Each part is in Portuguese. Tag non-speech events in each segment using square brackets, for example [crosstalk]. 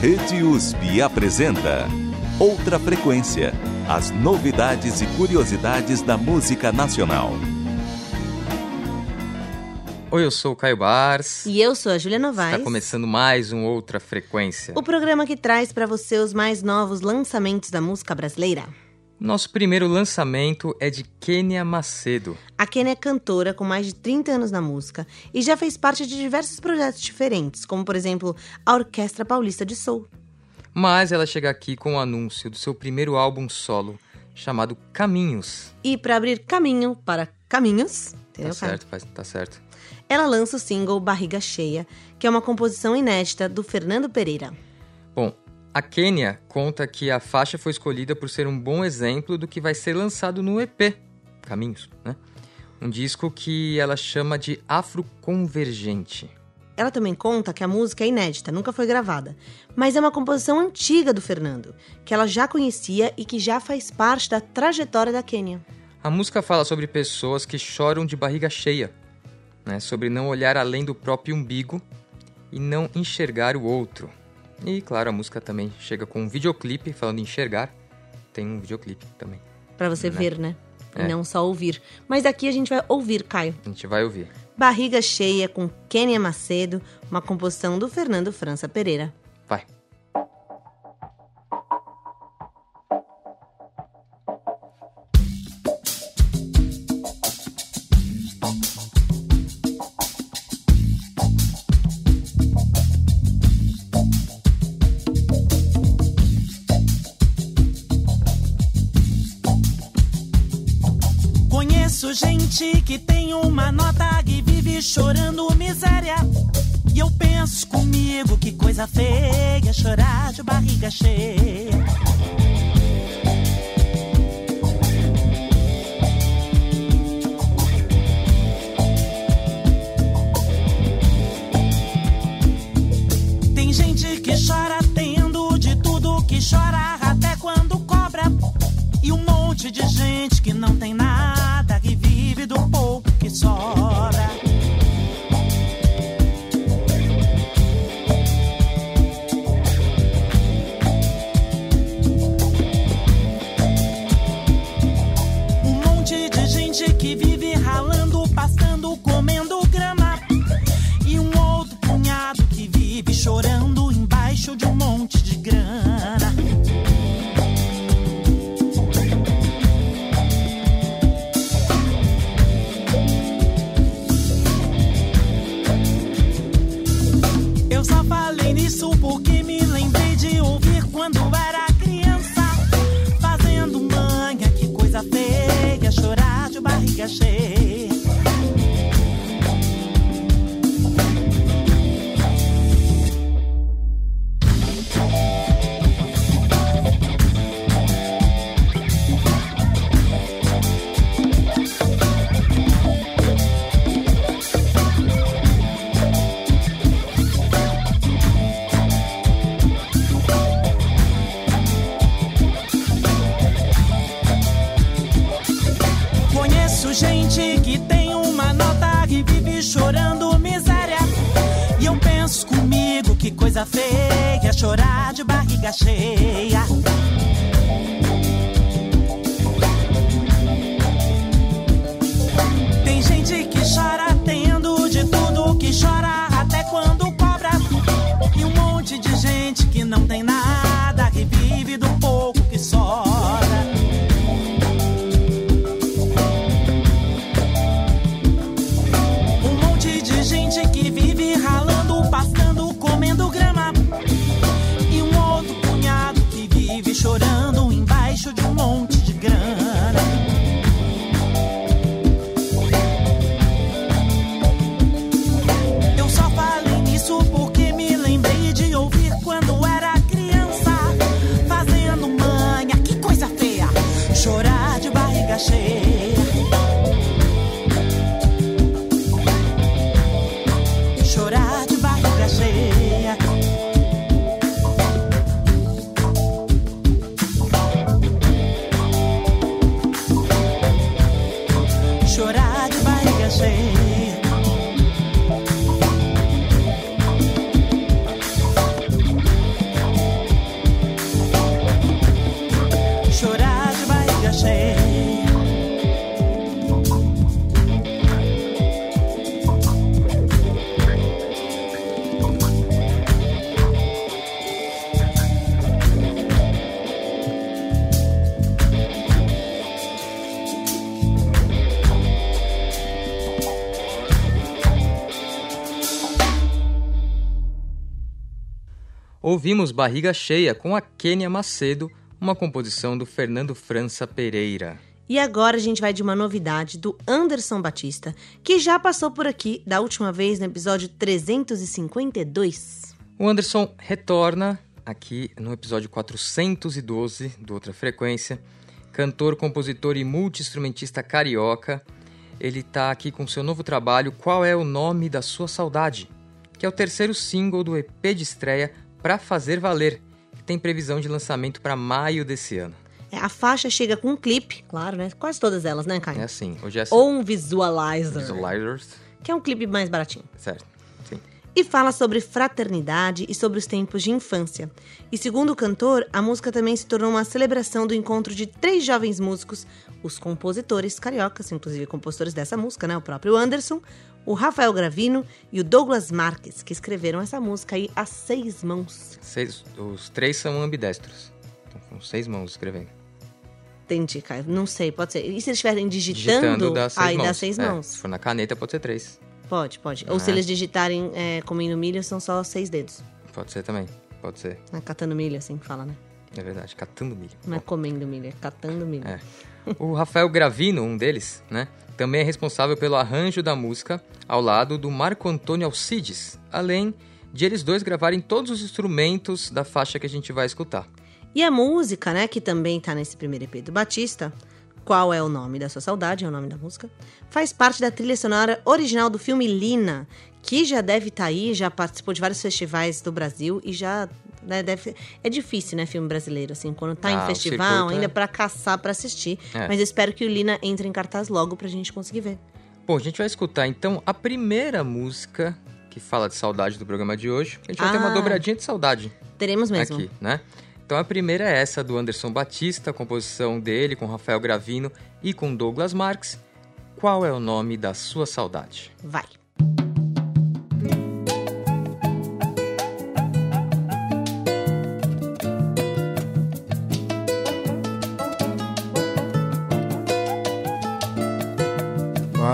Rede USP apresenta Outra Frequência as novidades e curiosidades da música nacional. Oi, eu sou o Caio Bars. E eu sou a Julia Novaes. Está começando mais um Outra Frequência. O programa que traz para você os mais novos lançamentos da música brasileira. Nosso primeiro lançamento é de Kênia Macedo. A Kênia é cantora com mais de 30 anos na música e já fez parte de diversos projetos diferentes, como por exemplo a Orquestra Paulista de Soul. Mas ela chega aqui com o anúncio do seu primeiro álbum solo, chamado Caminhos. E para abrir caminho para Caminhos, entendeu? Tá certo, faz, tá certo ela lança o single Barriga Cheia, que é uma composição inédita do Fernando Pereira. Bom, a Kênia conta que a faixa foi escolhida por ser um bom exemplo do que vai ser lançado no EP Caminhos, né? Um disco que ela chama de afroconvergente. Ela também conta que a música é inédita, nunca foi gravada, mas é uma composição antiga do Fernando, que ela já conhecia e que já faz parte da trajetória da Kênia. A música fala sobre pessoas que choram de barriga cheia, né, sobre não olhar além do próprio umbigo e não enxergar o outro. E claro, a música também chega com um videoclipe, falando em enxergar, tem um videoclipe também. Para você né? ver, né? É. E não só ouvir. Mas aqui a gente vai ouvir, Caio. A gente vai ouvir. Barriga Cheia com Kênia Macedo, uma composição do Fernando França Pereira. Vai. gente que tem uma nota que vive chorando miséria. E eu penso comigo que coisa feia chorar de barriga cheia. Tem gente que chora tendo de tudo que chora até quando cobra. E um monte de gente que não tem de barriga Ouvimos Barriga Cheia com a Kênia Macedo, uma composição do Fernando França Pereira. E agora a gente vai de uma novidade do Anderson Batista, que já passou por aqui da última vez no episódio 352. O Anderson retorna aqui no episódio 412 do Outra Frequência. Cantor, compositor e multi-instrumentista carioca. Ele está aqui com seu novo trabalho Qual é o Nome da Sua Saudade? Que é o terceiro single do EP de estreia Pra Fazer Valer, que tem previsão de lançamento para maio desse ano. É, a faixa chega com um clipe, claro, né? Quase todas elas, né, Caio? É assim, hoje é assim. Ou um visualizer. Visualizers. Que é um clipe mais baratinho. Certo, sim. E fala sobre fraternidade e sobre os tempos de infância. E segundo o cantor, a música também se tornou uma celebração do encontro de três jovens músicos, os compositores cariocas, inclusive compositores dessa música, né? O próprio Anderson, o Rafael Gravino e o Douglas Marques, que escreveram essa música aí a seis mãos. Seis, os três são ambidestros. Então, com seis mãos escrevendo. Entendi, Caio. Não sei, pode ser. E se eles estiverem digitando, Digitando dá seis aí mãos. dá seis É, mãos. se for na caneta, pode ser três. Pode, pode. Ou Ah. se eles digitarem é, comendo milho, são só seis dedos. Pode ser também. Pode ser. Né? Catando milho, assim que fala, né? É verdade. Catando milho. Não é comendo milho, é catando milho. É. O Rafael Gravino, um deles, né? Também é responsável pelo arranjo da música ao lado do Marco Antônio Alcides, além de eles dois gravarem todos os instrumentos da faixa que a gente vai escutar. E a música, né, que também tá nesse primeiro EP do Batista, Qual é o Nome da Sua Saudade, é o nome da música, faz parte da trilha sonora original do filme Lina, que já deve estar aí, já participou de vários festivais do Brasil e já né, deve É difícil, né, filme brasileiro, assim, quando tá Ah, em festival, circuito ainda é- pra caçar, pra assistir. É. Mas eu espero que o Lina entre em cartaz logo pra gente conseguir ver. Bom, a gente vai escutar então a primeira música que fala de saudade do programa de hoje. A gente vai ter uma Ah. dobradinha de saudade Teremos mesmo. aqui, né? Então a primeira é essa do Anderson Batista, a composição dele com Rafael Gravino e com Douglas Marques. Qual é o nome da sua saudade? Vai.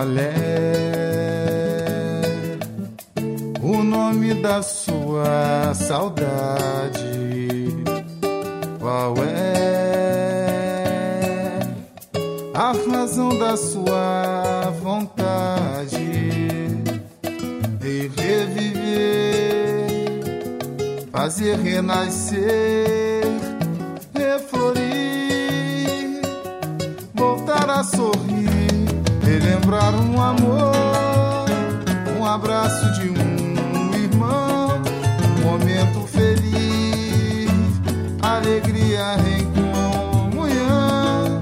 É o nome da sua saudade? Qual é a razão da sua vontade de reviver, fazer renascer, reflorir, voltar a sorrir, relembrar um amor, um abraço de um irmão, um momento feliz, alegria em comunhão,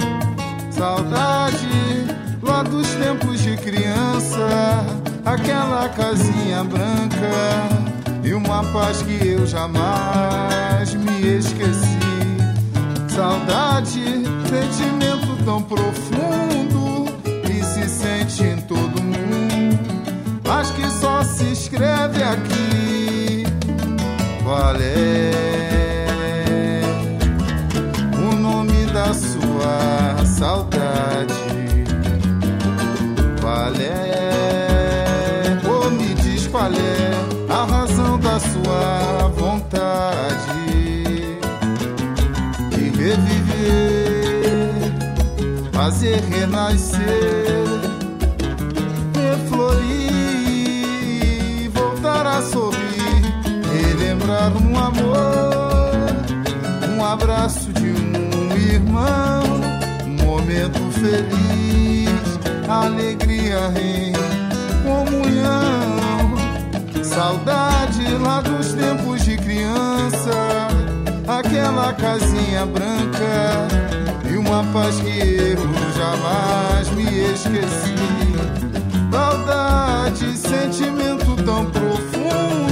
saudade lá dos tempos de criança, aquela casinha branca e uma paz que eu jamais me esqueci. Saudade, sentimento tão profundo se escreve aqui. Qual é o nome da sua saudade? Qual é? Ou me diz qual é a razão da sua vontade? e reviver, fazer renascer, amor, um abraço de um irmão, um momento feliz, alegria em comunhão. Saudade lá dos tempos de criança, aquela casinha branca e uma paz que eu jamais me esqueci. Saudade, sentimento tão profundo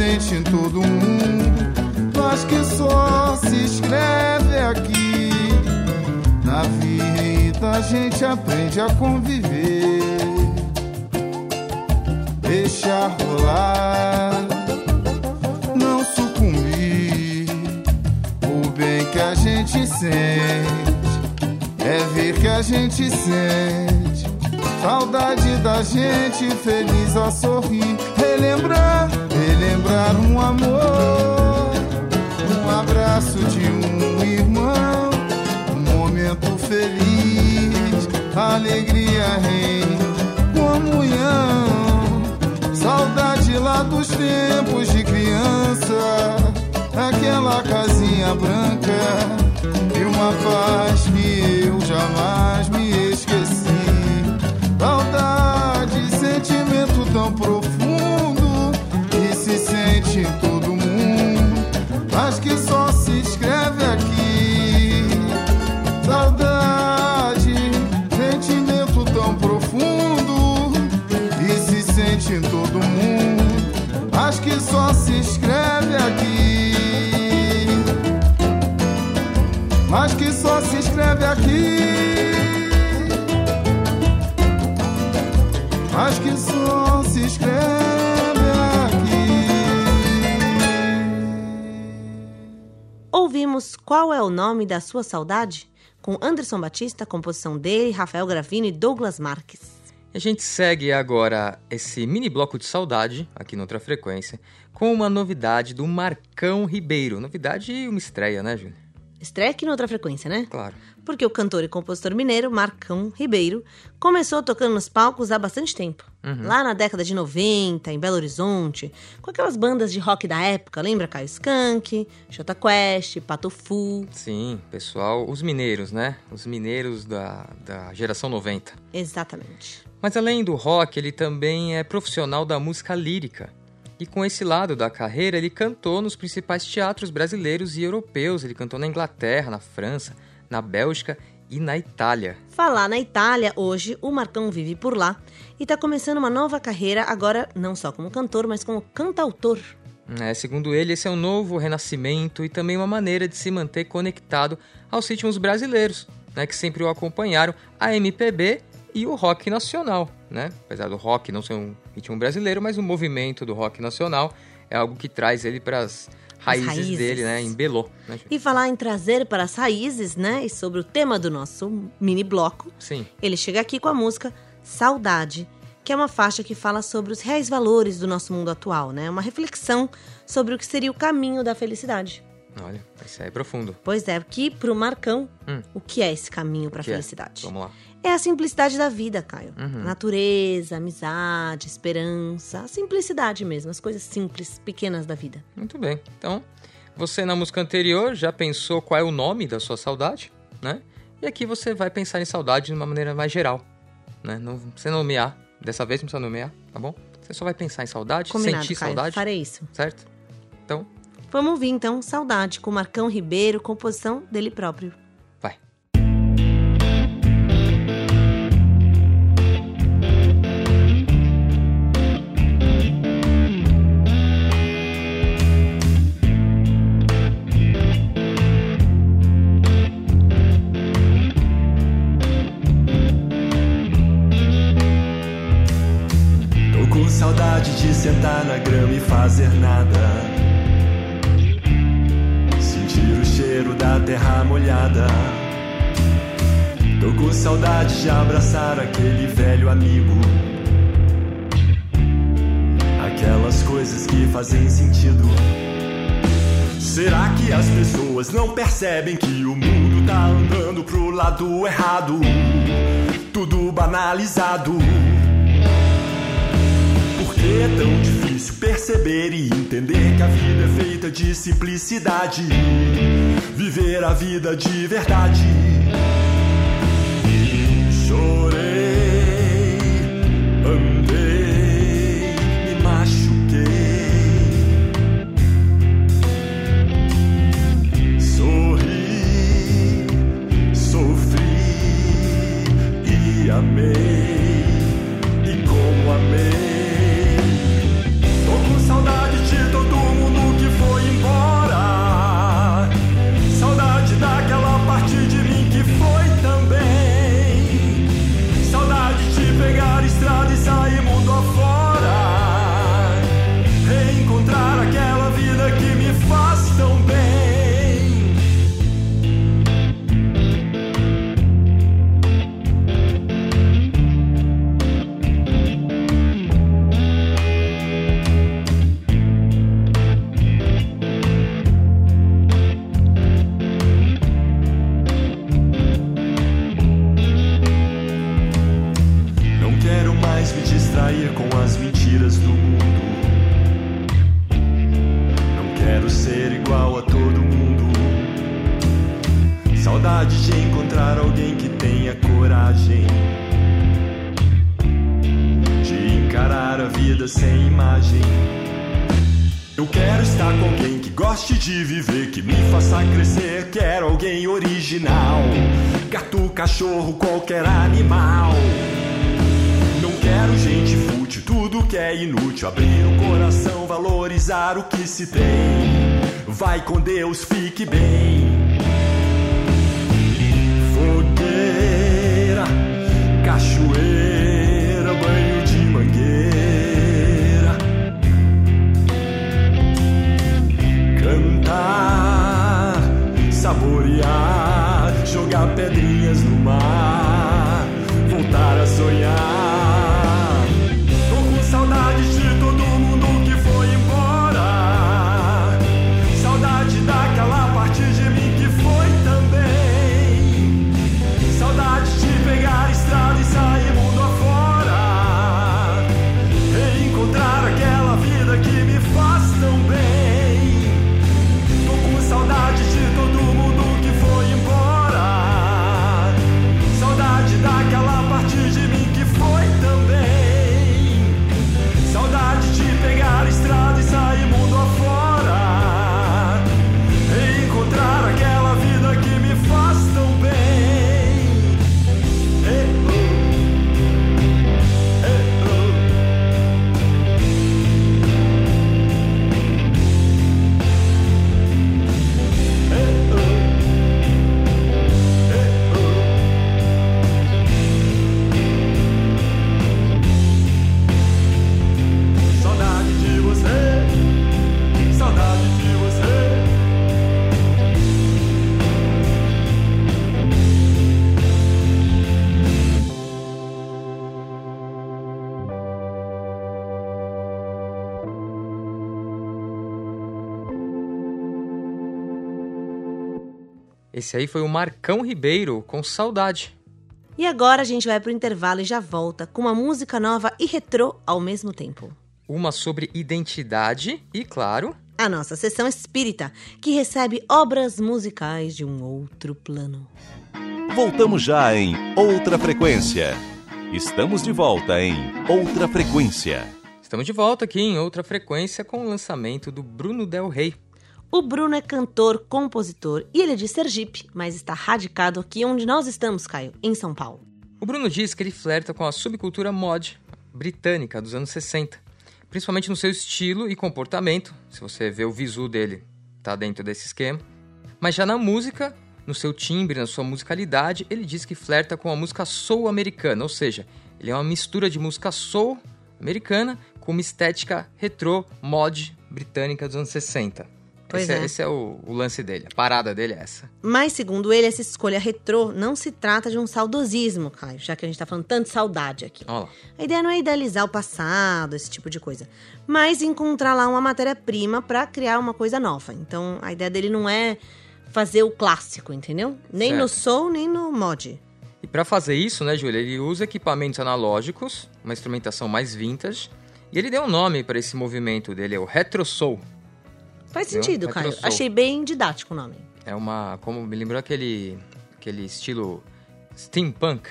e se sente em todo mundo, mas que só se escreve aqui. Na vida a gente aprende a conviver deixar rolar, não sucumbir. O bem que a gente sente é ver que a gente sente. Saudade da gente feliz a sorrir, relembrar, relembrar um amor, um abraço de um irmão, um momento feliz, alegria em comunhão, saudade lá dos tempos de criança, aquela casinha branca e uma paz que eu jamais me Mas que só se escreve aqui. mas que só se escreve aqui. Ouvimos Qual é o Nome da Sua Saudade? Com Anderson Batista, composição dele, Rafael Gravino e Douglas Marques. A gente segue agora esse mini bloco de saudade, aqui noutra frequência, com uma novidade do Marcão Ribeiro. Novidade e uma estreia, né, Júlia? Estreia aqui noutra frequência, né? Claro. Porque o cantor e compositor mineiro, Marcão Ribeiro, começou tocando nos palcos há bastante tempo. Lá na década de 90, em Belo Horizonte, com aquelas bandas de rock da época, lembra Caio Skank, Jota Quest, Pato Fu. Sim, pessoal, os mineiros, né? Os mineiros da, da geração 90. Exatamente. Mas além do rock, ele também é profissional da música lírica. E com esse lado da carreira, ele cantou nos principais teatros brasileiros e europeus. Ele cantou na Inglaterra, na França, na Bélgica e na Itália. Falar na Itália, hoje o Marcão vive por lá e está começando uma nova carreira, agora não só como cantor, mas como cantautor. É, segundo ele, esse é um novo renascimento e também uma maneira de se manter conectado aos ritmos brasileiros, né, que sempre o acompanharam, a MPB e o rock nacional. Né? Apesar do rock não ser um ritmo brasileiro, mas o movimento do rock nacional é algo que traz ele para as raízes, dele, né, em Belô. Né? E falar em trazer para as raízes, né? E sobre o tema do nosso mini bloco, Sim, ele chega aqui com a música Saudade, que é uma faixa que fala sobre os reais valores do nosso mundo atual, né? Uma reflexão sobre o que seria o caminho da felicidade. olha, isso aí é profundo. Pois é, que pro Marcão, Hum. o que é esse caminho para a é? felicidade? Vamos lá. É a simplicidade da vida, Caio. Uhum. Natureza, amizade, esperança, a simplicidade mesmo, as coisas simples, pequenas da vida. Muito bem. Então, você na música anterior já pensou qual é o nome da sua saudade, né? E aqui você vai pensar em saudade de uma maneira mais geral, né? Não precisa nomear. Dessa vez não precisa nomear, tá bom? Você só vai pensar em saudade, Combinado, sentir Caio. saudade, Farei isso. certo? Então, Vamos ouvir então Saudade com Marcão Ribeiro, composição dele próprio. Saudade de sentar na grama e fazer nada. Sentir o cheiro da terra molhada. Tô com saudade de abraçar aquele velho amigo. Aquelas coisas que fazem sentido. Será que as pessoas não percebem que o mundo tá andando pro lado errado? Tudo banalizado. É tão difícil perceber e entender que a vida é feita de simplicidade? Viver a vida de verdade. Animal. Não quero gente fútil, tudo que é inútil. Abrir o coração, valorizar o que se tem. Vai com Deus, fique bem. Fogueira, cachoeira, banho de mangueira. Cantar, saborear, jogar pedrinhas no mar, voltar a sonhar. Esse aí foi o Marcão Ribeiro com Saudade. E agora a gente vai pro intervalo e já volta com uma música nova e retrô ao mesmo tempo. Uma sobre identidade e, claro, A nossa sessão espírita, que recebe obras musicais de um outro plano. Voltamos já em Outra Frequência. Estamos de volta em Outra Frequência. estamos de volta aqui em outra frequência com o lançamento do Bruno Del Rey. O Bruno é cantor, compositor e ele é de Sergipe, mas está radicado aqui onde nós estamos, Caio, em São Paulo. O Bruno diz que ele flerta com a subcultura mod britânica dos anos 60, principalmente no seu estilo e comportamento. Se você vê o visu dele, tá dentro desse esquema. Mas já na música, no seu timbre, na sua musicalidade, ele diz que flerta com a música soul americana, ou seja, ele é uma mistura de música soul americana com uma estética retrô mod britânica dos anos 60. Pois esse é, é. esse é o, o lance dele, a parada dele é essa. Mas, segundo ele, essa escolha retrô não se trata de um saudosismo, Caio, já que a gente tá falando tanto de saudade aqui. Olha lá. A ideia não é idealizar o passado, esse tipo de coisa, mas encontrar lá uma matéria-prima pra criar uma coisa nova. Então, a ideia dele não é fazer o clássico, entendeu? Nem no Certo. soul, nem no mod. E para fazer isso, né, Júlia, ele usa equipamentos analógicos, uma instrumentação mais vintage, e ele deu um nome para esse movimento dele, é o Retro Soul. Faz sentido, Caio. Retro soul. Achei bem didático o nome. É uma, como me lembrou aquele aquele estilo steampunk,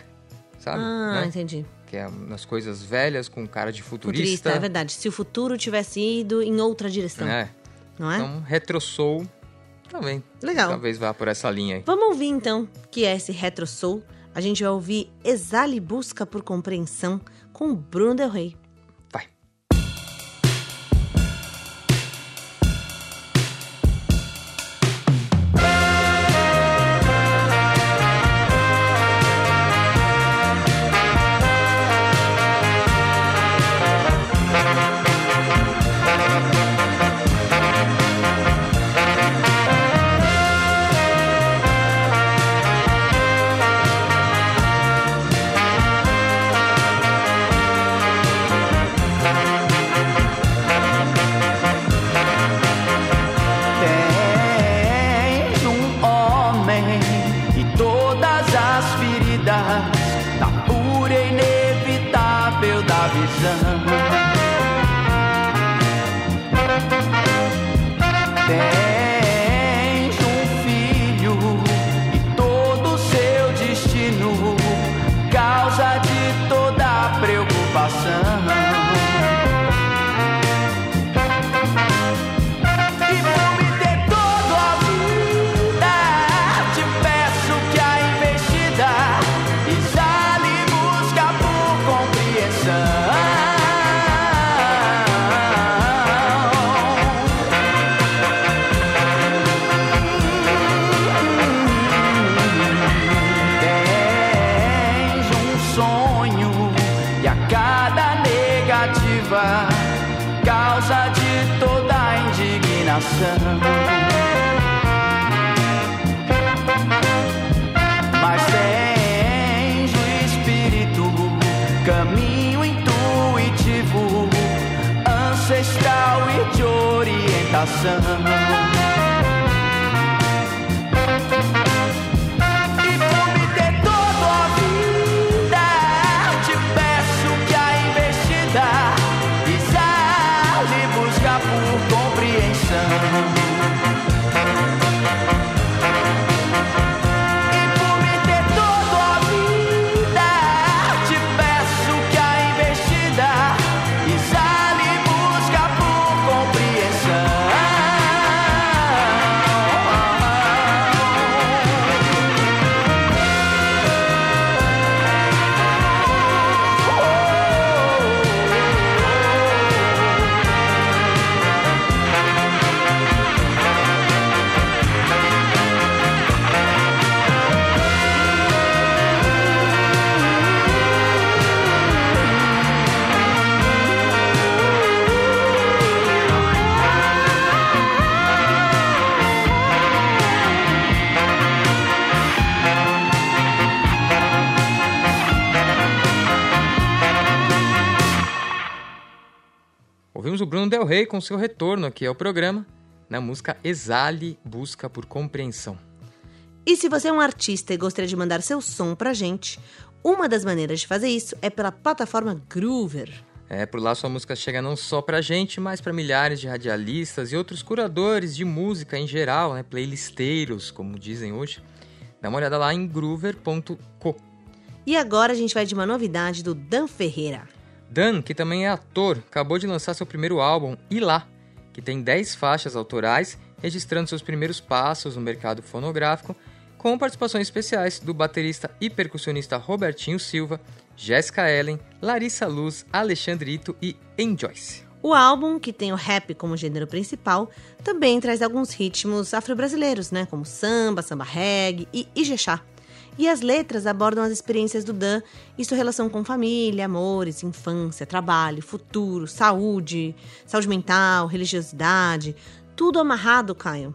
sabe? Ah, Né? entendi. Que é umas coisas velhas com cara de Futurista, futurista. é verdade. Se o futuro tivesse ido em outra direção, É. não é? Então, Retro Soul também. Legal. Talvez vá por essa linha aí. Vamos ouvir então, que é esse Retro Soul. A gente vai ouvir Exale Busca por Compreensão com Bruno Del Rey. sun. Rey com seu retorno aqui ao programa, na música Exale Busca por Compreensão. E se você é um artista e gostaria de mandar seu som pra gente, uma das maneiras de fazer isso é pela plataforma Groover. É, por lá sua música chega não só pra gente, mas pra milhares de radialistas e outros curadores de música em geral, né, playlisteiros, como dizem hoje. Dá uma olhada lá em groover.co. E agora a gente vai de uma novidade do Dan Ferreira. Dan, que também é ator, acabou de lançar seu primeiro álbum, Ilá, que tem 10 faixas autorais, registrando seus primeiros passos no mercado fonográfico, com participações especiais do baterista e percussionista Robertinho Silva, Jéssica Ellen, Larissa Luz, Alexandrito e Enjoyce. O álbum, que tem o rap como gênero principal, também traz alguns ritmos afro-brasileiros, né? Como samba, samba reggae e ijexá. E as letras abordam as experiências do Dan e sua relação com família, amores, infância, trabalho, futuro, saúde, saúde mental, religiosidade, tudo amarrado, Caio,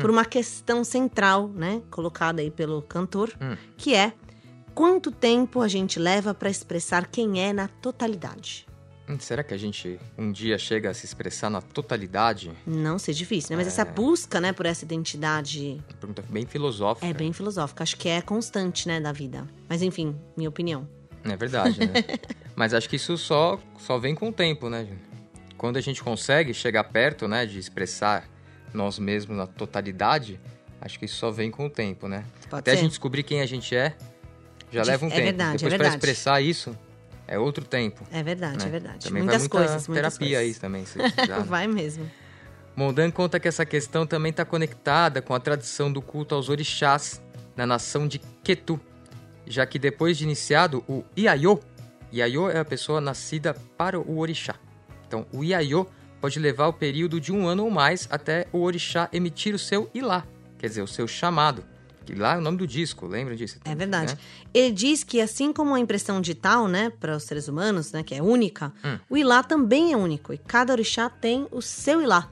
por uma questão central, né, colocada aí pelo cantor, Hum. que é quanto tempo a gente leva para expressar quem é na totalidade. Hum, Será que a gente um dia chega a se expressar na totalidade? Não ser difícil, né? Mas essa busca, né, por essa identidade Pergunta bem filosófica. é bem filosófica. Acho que é constante, né, da vida. Mas enfim, minha opinião. É verdade, né? [laughs] Mas acho que isso só, só vem com o tempo, né? Quando a gente consegue chegar perto, né, de expressar nós mesmos na totalidade, acho que isso só vem com o tempo, né? Pode Até a ser. gente descobrir quem a gente é, já Dif- leva um é tempo. verdade, é Depois pra verdade. expressar isso, é outro tempo. É verdade, né? é verdade. Também muitas vai muita coisas, muitas terapia coisas. aí também, se [laughs] né? Vai mesmo. Mondan conta que essa questão também está conectada com a tradição do culto aos orixás na nação de Ketu, já que depois de iniciado o Iaiô, Iaiô é a pessoa nascida para o orixá. Então, o Iaiô pode levar o período de um ano ou mais até o orixá emitir o seu Ilá, quer dizer, o seu chamado. Ilá é o nome do disco, lembra disso? É verdade. Né? Ele diz que assim como a impressão digital, né, para os seres humanos, né, que é única, Hum. o Ilá também é único e cada orixá tem o seu Ilá.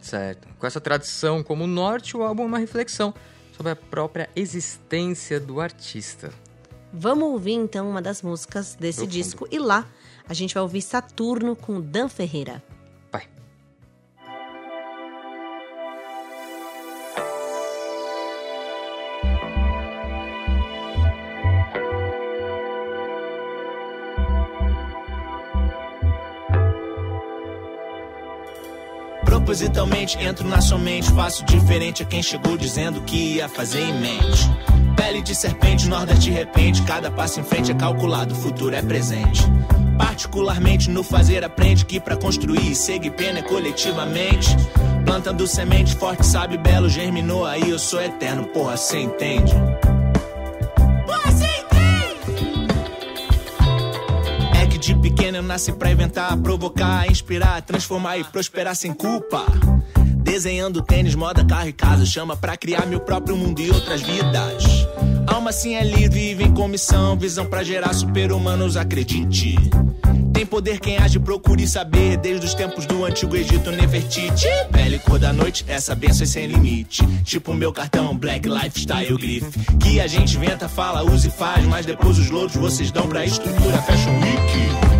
Certo. Com essa tradição como norte, o álbum é uma reflexão sobre a própria existência do artista. Vamos ouvir então uma das músicas desse Profundo. disco Ilá. A gente vai ouvir Saturno com Dan Ferreira. Propositalmente entro na sua mente, faço diferente a quem chegou dizendo que ia fazer em mente. Pele de serpente, nordeste repente, cada passo em frente é calculado, o futuro é presente. Particularmente no fazer aprende que pra construir segue pena é coletivamente. Plantando semente forte, sabe, belo, germinou aí, eu sou eterno, porra, cê entende? Nasci pra inventar, provocar, inspirar, transformar e prosperar sem culpa. Desenhando tênis, moda, carro e casa, chama pra criar meu próprio mundo e outras vidas. Alma assim é livre, vem com missão, visão pra gerar super-humanos, acredite. Tem poder quem age, procure saber, desde os tempos do antigo Egito, Nefertiti. Pele cor da noite, essa benção é sem limite. Tipo meu cartão, Black Lifestyle Griff. Que a gente inventa, fala, usa e faz, mas depois os louros vocês dão pra estrutura Fashion Week.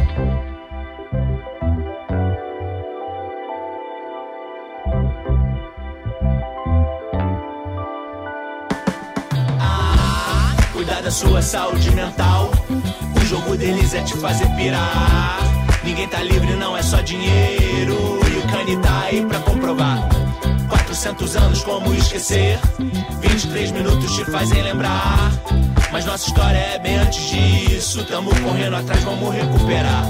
Da sua saúde mental. O jogo deles é te fazer pirar. Ninguém tá livre, não é só dinheiro. E o Kanye tá aí pra comprovar. 400 anos, como esquecer? 23 minutos te fazem lembrar. Mas nossa história é bem antes disso. Tamo correndo atrás, vamos recuperar.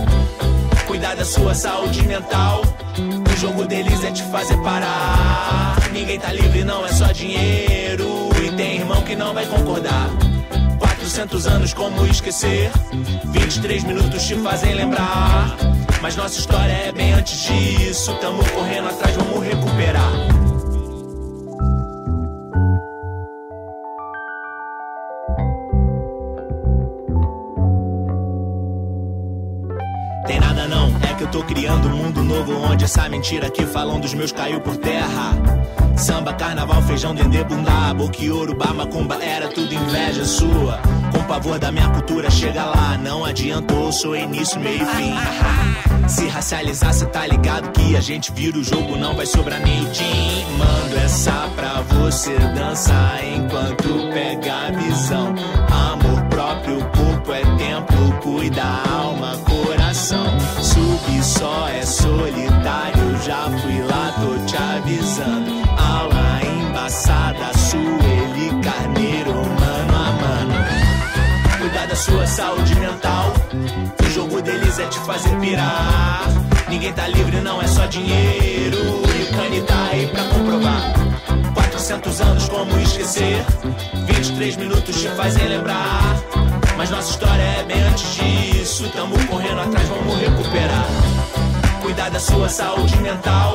Cuidar da sua saúde mental. O jogo deles é te fazer parar. Ninguém tá livre, não é só dinheiro. E tem irmão que não vai concordar. 400 anos, como esquecer? 23 minutos te fazem lembrar. Mas nossa história é bem antes disso. Tamo correndo atrás, vamos recuperar. Eu tô criando um mundo novo onde essa mentira que falam dos meus caiu por terra. Samba, carnaval, feijão, dendê, bundá, boquioro, macumba, era tudo inveja sua. Com pavor da minha cultura, chega lá, não adiantou, sou início, meio e fim. [laughs] Se racializar, cê tá ligado que a gente vira o jogo, não vai sobrar nem o. Mando essa pra você dançar enquanto pega a visão. Amor próprio, corpo é templo, cuida a só é solitário, já fui lá, tô te avisando. Aula embaçada, Sueli Carneiro, mano a mano. Cuidar da sua saúde mental. O jogo deles é te fazer pirar. Ninguém tá livre, não é só dinheiro. E o Kanye tá aí pra comprovar. 400 anos, como esquecer? 23 minutos te fazem lembrar. Mas nossa história é bem antes disso. Tamo correndo atrás, vamos recuperar. Cuidar da sua saúde mental.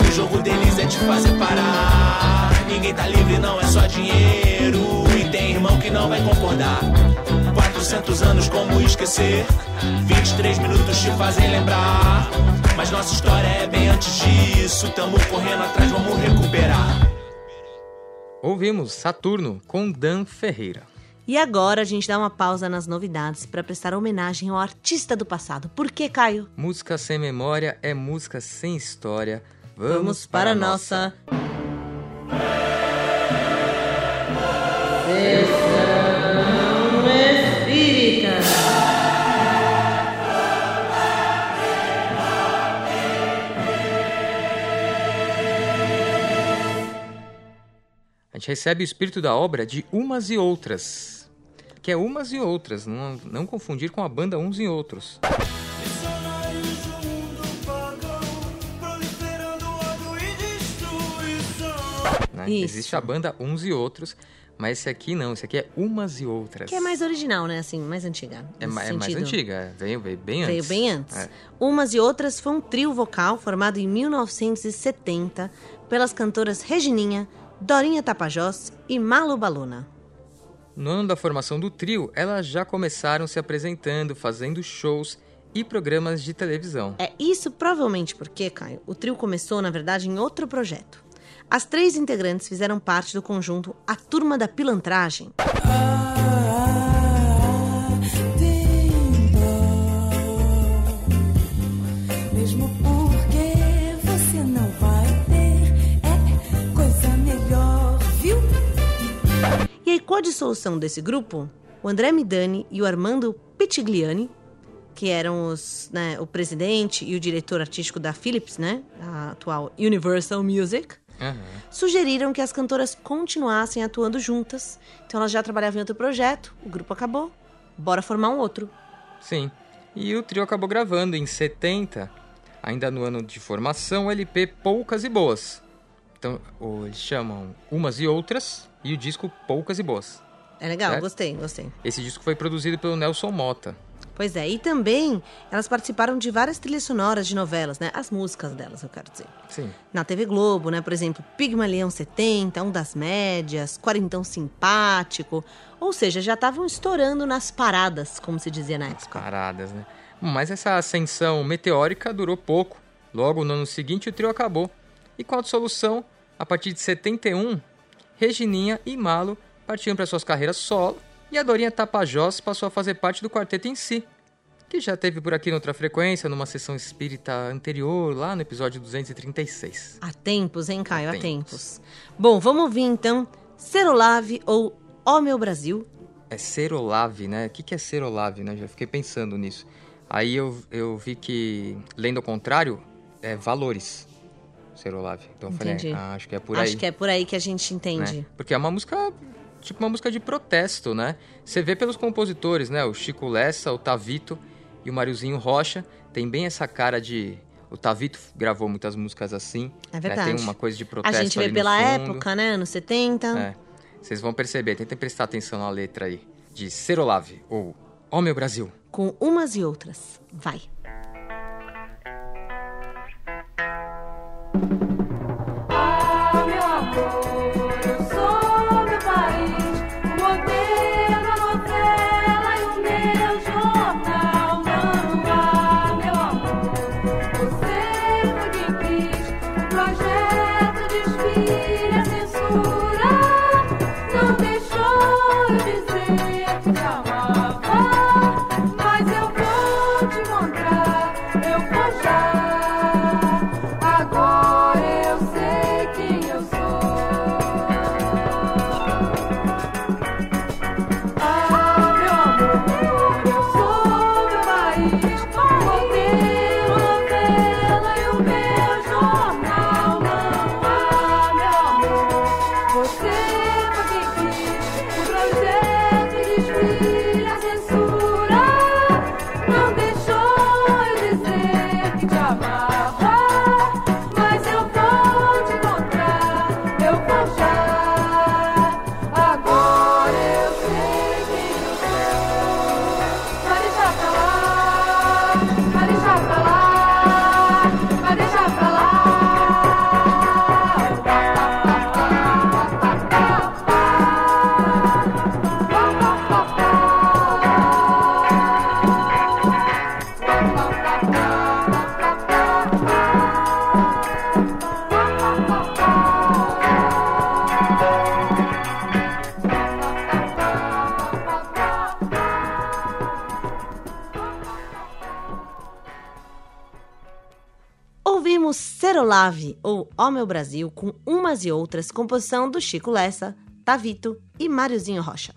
O jogo deles é te fazer parar. Ninguém tá livre, não é só dinheiro. E tem irmão que não vai concordar. 400 anos, como esquecer? 23 minutos te fazem lembrar. Mas nossa história é bem antes disso. Tamo correndo atrás, vamos recuperar. Ouvimos Saturno com Dan Ferreira. E agora a gente dá uma pausa nas novidades para prestar homenagem ao artista do passado. Por que, Caio? Música sem memória é música sem história. Vamos, Vamos para a nossa. Sessão Espírita. A gente recebe o espírito da obra de Umas e Outras. Que é Umas e Outras, não, não confundir com a banda Uns e Outros. Né? Existe a banda Uns e Outros, mas esse aqui não, esse aqui é Umas e Outras. Que é mais original, né? Assim, mais antiga. É, ma- é mais sentido. antiga, é, veio, veio bem Veio antes. bem antes. É. Umas e Outras foi um trio vocal formado em 1970 pelas cantoras Regininha, Dorinha Tapajós e Malu Baluna. No ano da formação do trio, elas já começaram se apresentando, fazendo shows e programas de televisão. É isso provavelmente porque, Caio, o trio começou, na verdade, em outro projeto. As três integrantes fizeram parte do conjunto A Turma da Pilantragem. Mesmo E com a dissolução desse grupo, o André Midani e o Armando Pitigliani que eram os, né, o presidente e o diretor artístico da Philips, né, a atual Universal Music, Aham. sugeriram que as cantoras continuassem atuando juntas. Então elas já trabalhavam em outro projeto, o grupo acabou, bora formar um outro. Sim. E o trio acabou gravando em 70, ainda no ano de formação, o LP Poucas e Boas. Então, eles chamam Umas e Outras e o disco Poucas e Boas. É legal, Certo. gostei, gostei. Esse disco foi produzido pelo Nelson Mota. Pois é, e também elas participaram de várias trilhas sonoras de novelas, né? As músicas delas, eu quero dizer. Sim. Na TV Globo, né? Por exemplo, Pigmalion 70, Um das Médias, Quarentão Simpático. Ou seja, já estavam estourando nas paradas, como se dizia na época. Paradas, né? Mas essa ascensão meteórica durou pouco. Logo no ano seguinte, o trio acabou. E com a dissolução, a partir de 71, Regininha e Malo partiram para suas carreiras solo e a Dorinha Tapajós passou a fazer parte do quarteto em si, que já teve por aqui noutra frequência, numa sessão espírita anterior, lá no episódio 236. Há tempos, hein, Caio? Há Há tempos. Bom, vamos ouvir então Serolave ou Ó Meu Brasil. É Serolave, né? O que é Serolave, né? Já fiquei pensando nisso. Aí eu, eu vi que, lendo ao contrário, é valores. Serolave. Então eu Entendi. falei, ah, acho que é por aí. Acho que é por aí que a gente né? entende. Porque é uma música, tipo uma música de protesto, né? Você vê pelos compositores, né? O Chico Lessa, o Tavito e o Mariozinho Rocha. Tem bem essa cara de... O Tavito gravou muitas músicas assim. É né? verdade. Tem uma coisa de A protesto gente vê pela época, né? Anos 70. É. Vocês vão perceber, tentem prestar atenção na letra aí. De Serolave, ou Ó Meu Brasil. Com umas e outras. Vai. Ouvimos Serolave ou Ó Meu Brasil com umas e outras, composição do Chico Lessa, Tavito e Máriozinho Rocha.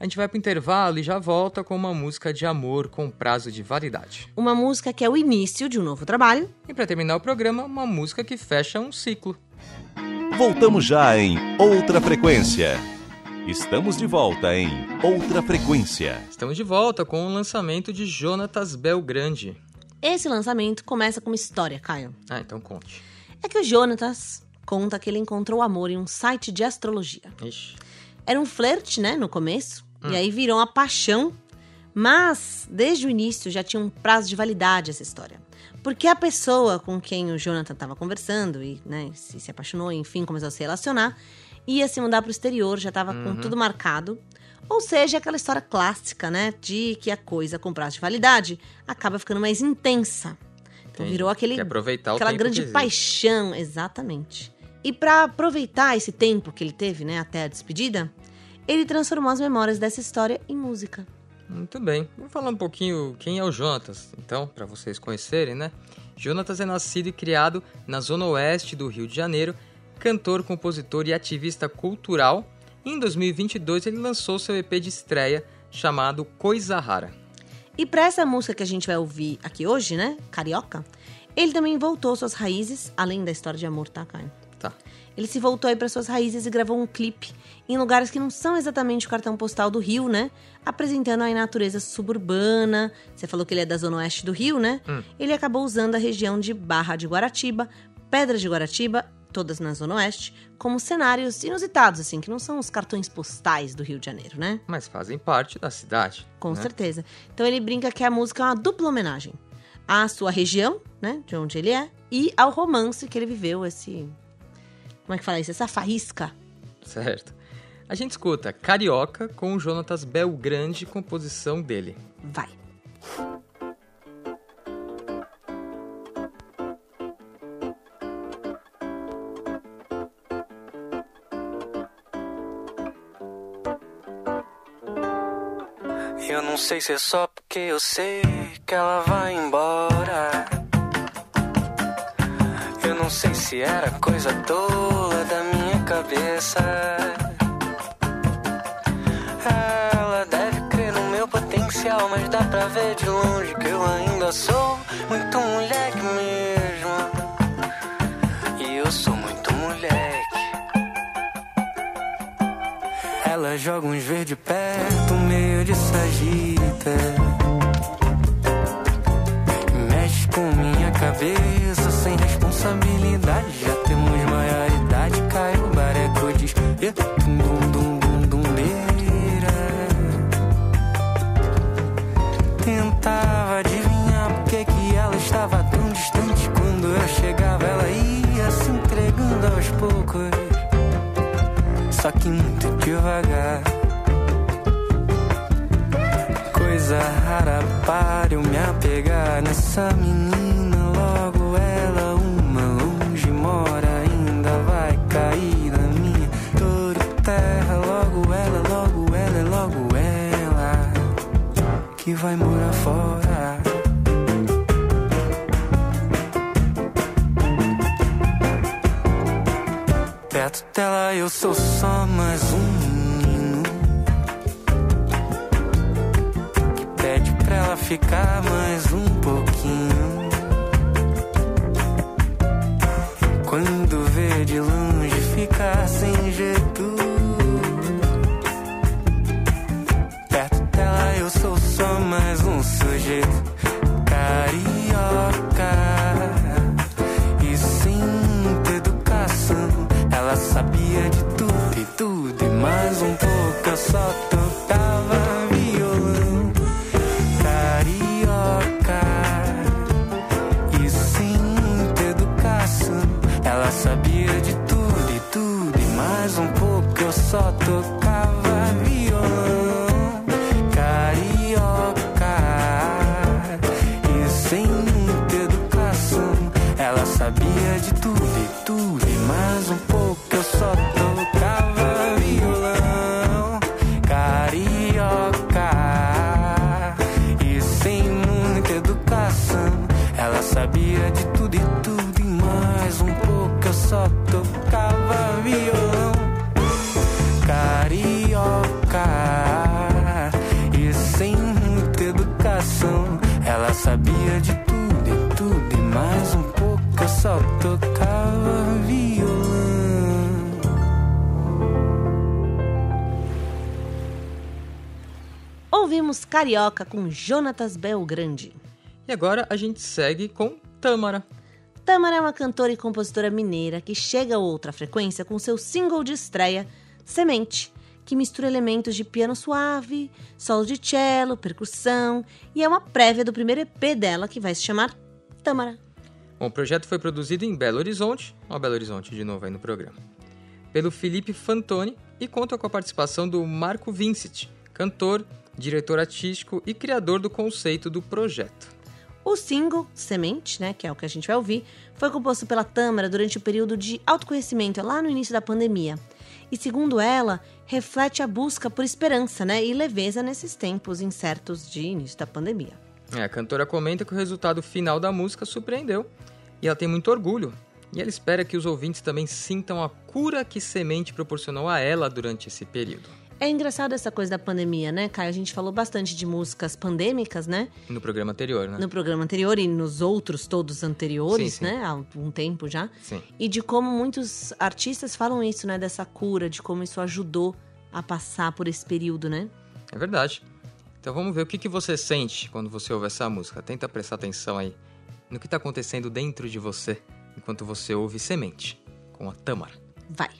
A gente vai pro intervalo e já volta com uma música de amor com prazo de validade. Uma música que é o início de um novo trabalho. E para terminar o programa, uma música que fecha um ciclo. Voltamos já em Outra Frequência. Estamos de volta em Outra Frequência. Estamos de volta com o lançamento de Jonatas Belgrande. Esse lançamento começa com uma história, Caio. Ah, então conte. É que o Jonatas conta que ele encontrou amor em um site de astrologia. Ixi. Era um flerte, né, no começo, e aí virou uma paixão, mas desde o início já tinha um prazo de validade essa história. Porque a pessoa com quem o Jonathan estava conversando e, né, se, se apaixonou, enfim, começou a se relacionar, ia se mudar para o exterior, já estava com tudo marcado. Ou seja, aquela história clássica, né, de que a coisa com prazo de validade acaba ficando mais intensa. Então Entendi. virou aquele aquela grande paixão, exatamente. E para aproveitar esse tempo que ele teve, né, até a despedida, ele transformou as memórias dessa história em música. Muito bem. Vamos falar um pouquinho quem é o Jonatas, então, para vocês conhecerem, né? Jonatas é nascido e criado na zona oeste do Rio de Janeiro, cantor, compositor e ativista cultural. Em 2022 ele lançou seu EP de estreia chamado Coisa Rara. E pra essa música que a gente vai ouvir aqui hoje, né? Carioca, ele também voltou suas raízes, além da história de amor, tá, Caio? Tá. Ele se voltou aí para suas raízes e gravou um clipe em lugares que não são exatamente o cartão postal do Rio, né? Apresentando aí a natureza suburbana. Você falou que ele é da zona oeste do Rio, né? Ele acabou usando a região de Barra de Guaratiba, Pedras de Guaratiba, todas na zona oeste, como cenários inusitados, assim, que não são os cartões postais do Rio de Janeiro, né? Mas fazem parte da cidade. Com né? certeza. Então ele brinca que a música é uma dupla homenagem à sua região, né, de onde ele é, e ao romance que ele viveu, esse. Como é que fala isso? Essa faísca. Certo. A gente escuta Carioca com o Jonatas Belgrande, composição dele. Vai. Sei se é só porque eu sei que ela vai embora. Eu não sei se era coisa tola da minha cabeça. Ela deve crer no meu potencial, mas dá pra ver de longe que eu ainda sou muito moleque mesmo. Ela joga uns verde perto, meio de sagita. Mexe com minha cabeça, sem responsabilidade. Já temos maioridade, cai o bareco, diz. "Eh, dum, dum, dum, dum, dum, leira." Tentava adivinhar por que que ela estava tão distante. Quando eu chegava, ela ia se entregando aos poucos só que muito devagar. Coisa rara para eu me apegar nessa menina. Logo ela, uma longe mora, ainda vai cair na minha e terra. Logo ela, logo ela, é logo ela que vai morar fora. Dela eu sou só mais um menino que pede pra ela ficar mais um pouquinho. Quando vê de longe ficar sem jeito. Perto dela eu sou só mais um sujeito carioca sabia de tudo e tudo e mais um pouco. Só Ouvimos Carioca com Jonatas Belgrande. E agora a gente segue com Tâmara. Tamara é uma cantora e compositora mineira que chega a outra frequência com seu single de estreia, Semente, que mistura elementos de piano suave, solo de cello, percussão e é uma prévia do primeiro EP dela que vai se chamar Tamara. Bom, o projeto foi produzido em Belo Horizonte, ó Belo Horizonte de novo aí no programa, pelo Felipe Fantoni e conta com a participação do Marco Vincent, cantor, diretor artístico e criador do conceito do projeto. O single Semente, né, que é o que a gente vai ouvir, foi composto pela Tâmara durante o período de autoconhecimento lá no início da pandemia. E segundo ela, reflete a busca por esperança, né, e leveza nesses tempos incertos de início da pandemia. É, a cantora comenta que o resultado final da música surpreendeu e ela tem muito orgulho. E ela espera que os ouvintes também sintam a cura que Semente proporcionou a ela durante esse período. É engraçado essa coisa da pandemia, né, Caio? A gente falou bastante de músicas pandêmicas, né? No programa anterior, né? No programa anterior e nos outros todos anteriores, Sim, sim. né? Há um tempo já. Sim. E de como muitos artistas falam isso, né? Dessa cura, de como isso ajudou a passar por esse período, né? É verdade. Então vamos ver o que, que você sente quando você ouve essa música. Tenta prestar atenção aí no que está acontecendo dentro de você enquanto você ouve Semente, com a Tamara. Vai.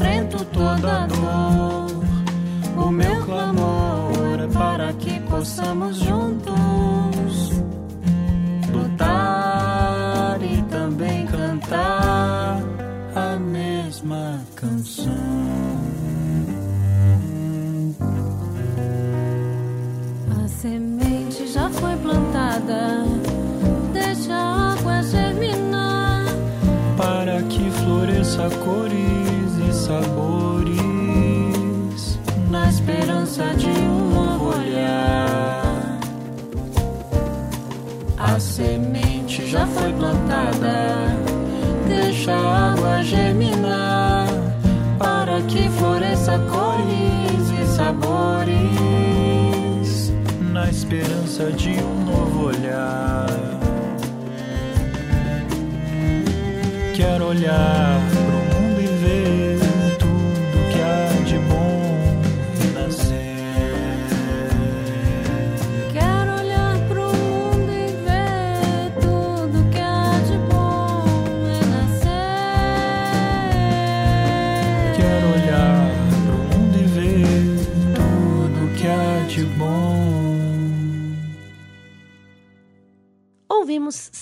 Enfrento toda dor. O meu clamor é para que possamos juntos lutar e também cantar a mesma canção. A semente já foi plantada, deixa a água germinar. para que floresça cores esperança de um novo olhar. A semente já foi plantada, deixa a água germinar, para que floresça cores e sabores, na esperança de um novo olhar. Quero olhar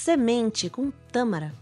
Semente com Tâmara.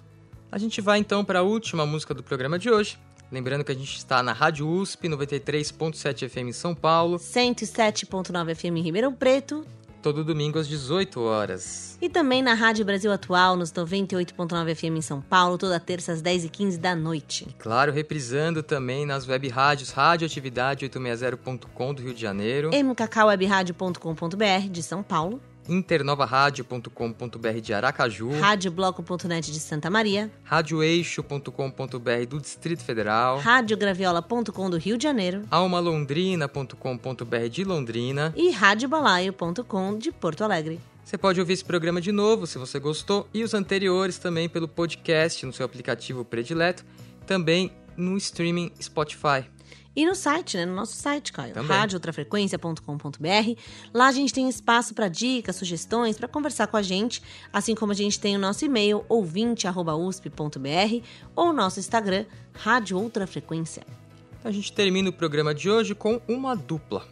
A gente vai então para a última música do programa de hoje. Lembrando que a gente está na Rádio USP 93.7 FM em São Paulo, 107.9 FM em Ribeirão Preto todo domingo às 18 horas. e também na Rádio Brasil Atual nos 98.9 FM em São Paulo, toda terça às 10h15 da noite. Claro, reprisando também nas web rádios Radioatividade860.com do Rio de Janeiro, mkkwebradio.com.br de São Paulo, internovaradio.com.br de Aracaju, radiobloco.net de Santa Maria, radioeixo.com.br do Distrito Federal, radiograviola.com do Rio de Janeiro almalondrina.com.br de Londrina. e radiobalaio.com de Porto Alegre. Você pode ouvir esse programa de novo se você gostou e os anteriores também pelo podcast no seu aplicativo predileto, também no streaming Spotify. E no site, né? No nosso site, Caio. Também. radiooutrafrequência.com.br. Lá a gente tem espaço para dicas, sugestões, para conversar com a gente, assim como a gente tem o nosso e-mail ouvinte@usp.br ou o nosso Instagram Rádio Outra Frequência. A gente termina o programa de hoje com uma dupla.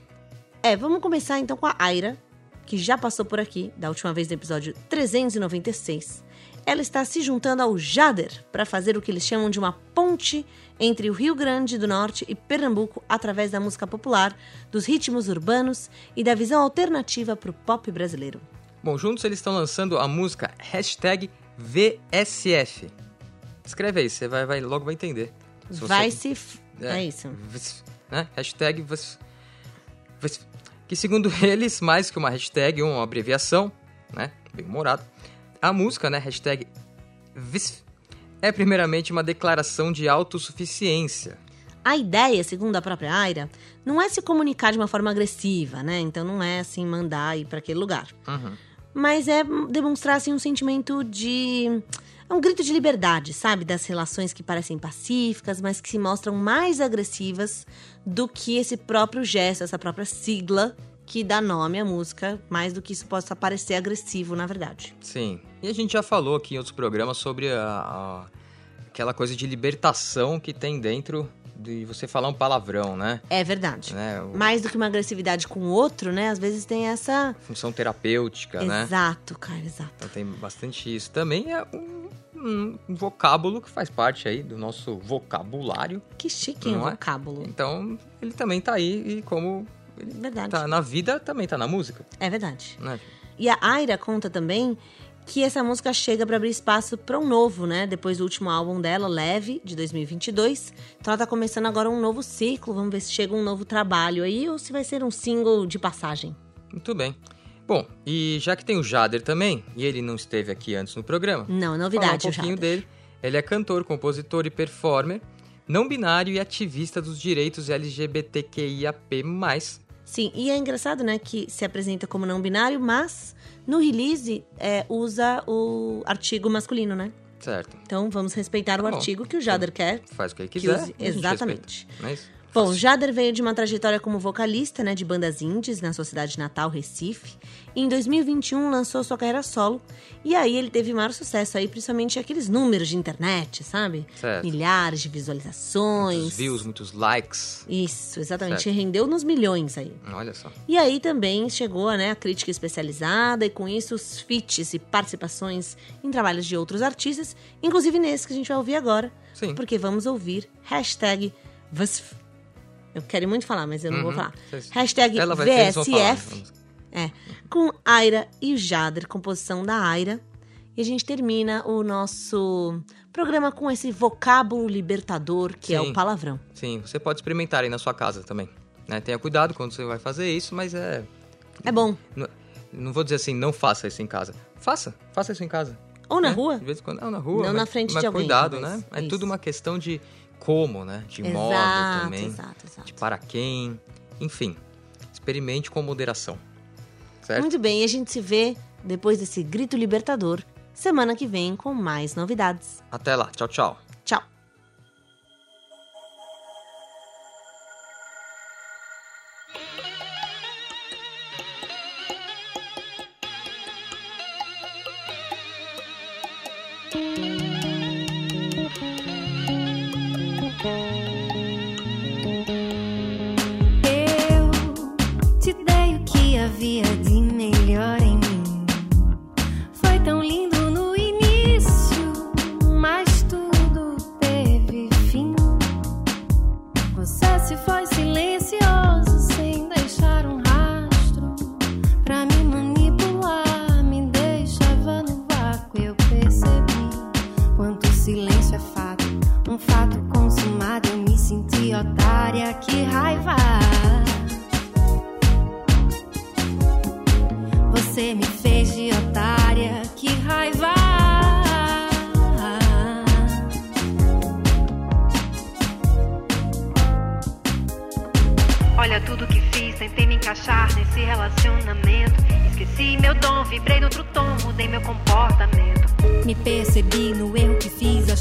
É, vamos começar então com a Aira, que já passou por aqui da última vez no episódio 396. Ela está se juntando ao Jader para fazer o que eles chamam de uma ponte entre o Rio Grande do Norte e Pernambuco através da música popular, dos ritmos urbanos e da visão alternativa para o pop brasileiro. Bom, juntos eles estão lançando a música hashtag VSF. Escreve aí, você vai, vai- logo vai entender. Se você- Vai se. f- É, isso. VS, né? Hashtag VS, VS, que segundo [laughs] eles, mais que uma hashtag, uma abreviação, né? Bem humorado. A música, né? Hashtag VS, é primeiramente uma declaração de autossuficiência. A ideia, segundo a própria Aira, não é se comunicar de uma forma agressiva, né? Então não é assim mandar ir para aquele lugar. Uhum. Mas é demonstrar assim um sentimento de é um grito de liberdade, sabe, das relações que parecem pacíficas, mas que se mostram mais agressivas do que esse próprio gesto, essa própria sigla que dá nome à música, mais do que isso possa parecer agressivo, na verdade. Sim. E a gente já falou aqui em outros programas sobre a, a- aquela coisa de libertação que tem dentro de você falar um palavrão, né? É verdade. né? O- Mais do que uma agressividade com o outro, né? Às vezes tem essa Função terapêutica, né? Exato, cara, exato. Então tem bastante isso. Também é um, um vocábulo que faz parte aí do nosso vocabulário. Que chique, hein, Não é? vocábulo. Então, ele também tá aí e como Verdade. tá na vida, também tá na música, É verdade. né? E a Aira conta também que essa música chega para abrir espaço para um novo, né? Depois do último álbum dela, Leve, de 2022. Então ela tá começando agora um novo ciclo. Vamos ver se chega um novo trabalho aí ou se vai ser um single de passagem. Muito bem. Bom, e já que tem o Jader também, e ele não esteve aqui antes no programa, Não, é falar um novidade, pouquinho dele. Ele é cantor, compositor e performer, não binário e ativista dos direitos LGBTQIAP+. Sim, e é engraçado, né, que se apresenta como não binário, mas no release é, usa o artigo masculino, né? Certo. Então vamos respeitar o Tá bom. artigo que o Jader quer. Faz o que ele Que quiser. use- e a gente exatamente. não é isso? Bom, Jader veio de uma trajetória como vocalista né, de bandas indies na sua cidade natal, Recife. E em 2021 lançou sua carreira solo. E aí ele teve maior sucesso aí, principalmente aqueles números de internet, sabe? Certo. Milhares de visualizações. Muitos views, muitos likes. Isso, exatamente. Certo. Rendeu nos milhões aí. Olha só. E aí também chegou né, a crítica especializada e com isso os feats e participações em trabalhos de outros artistas, inclusive nesse que a gente vai ouvir agora. Sim. Porque vamos ouvir hashtag VSF. Eu quero muito falar, mas eu não vou Uhum. falar. Vocês- Hashtag Ela falar, VSF. É, com Aira e Jader, composição da Aira. E a gente termina o nosso programa com esse vocábulo libertador que é Sim. o palavrão. Sim, você pode experimentar aí na sua casa também. Né? Tenha cuidado quando você vai fazer isso, mas é. É bom. Não, não vou dizer assim, não faça isso em casa. Faça, faça isso em casa. Ou na né? rua. De vez em quando, não, na rua. Não mas- na frente mas de alguém, cuidado, né? É Isso. tudo uma questão de como, né? De modo exato, também. exato, exato. De para quem. Enfim, experimente com moderação. Certo? Muito bem, e a gente se vê depois desse grito libertador semana que vem com mais novidades. Até lá. Tchau, tchau. Tchau.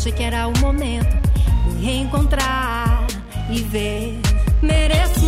achei que era o momento me reencontrar e ver. Mereço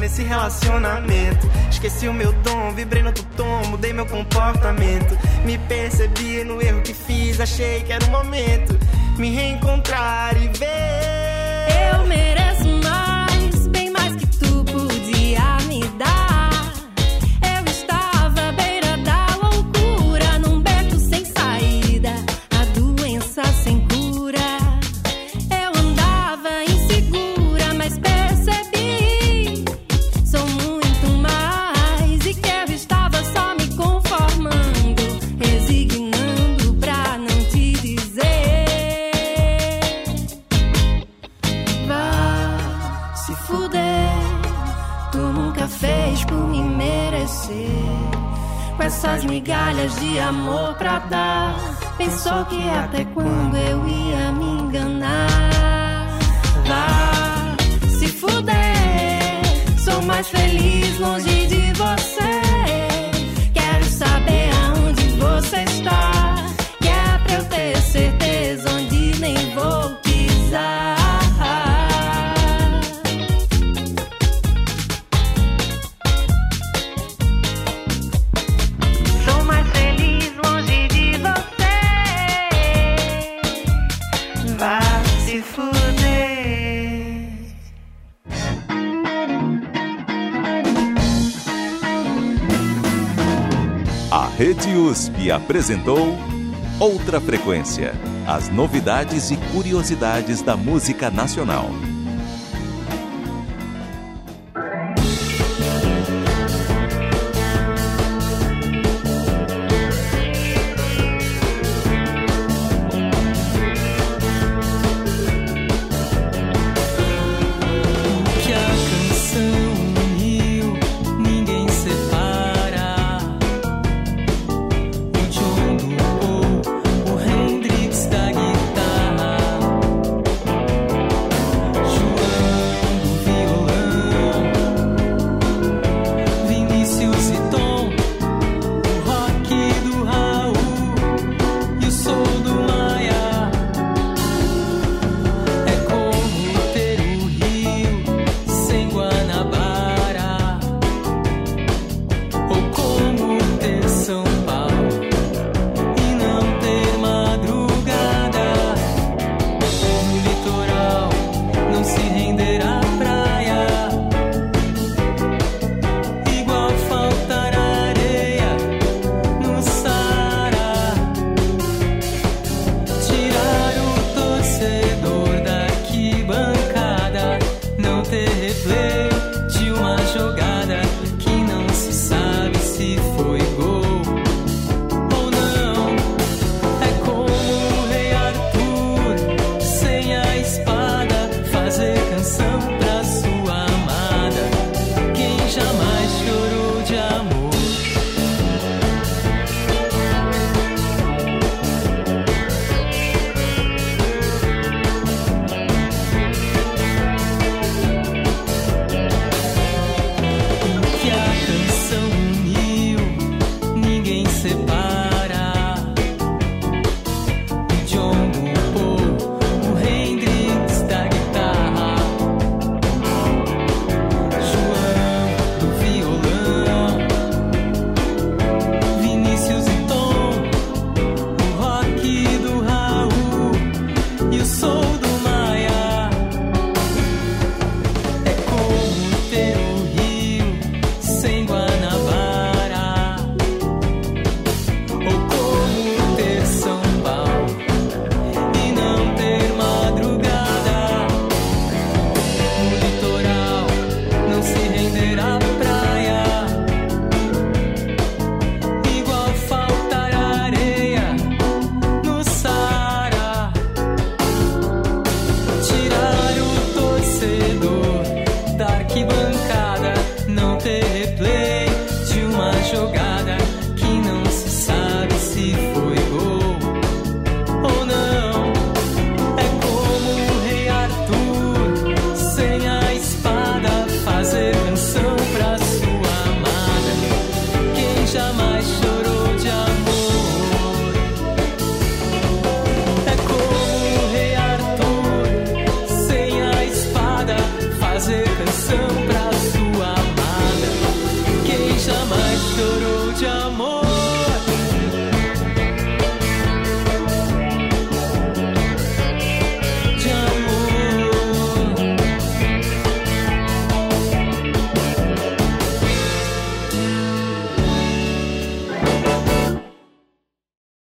nesse relacionamento. Esqueci o meu tom, vibrei no tom, mudei meu comportamento. Me percebi no erro que fiz, achei que era o momento. Me reencontrar e ver. Eu mereço migalhas de amor pra dar. Pensou que até quando eu ia me enganar? Vá se fuder, sou mais feliz longe de você. Quero saber aonde você está. quer pra eu ter certeza onde nem vou. USP apresentou Outra Frequência as novidades e curiosidades da música nacional.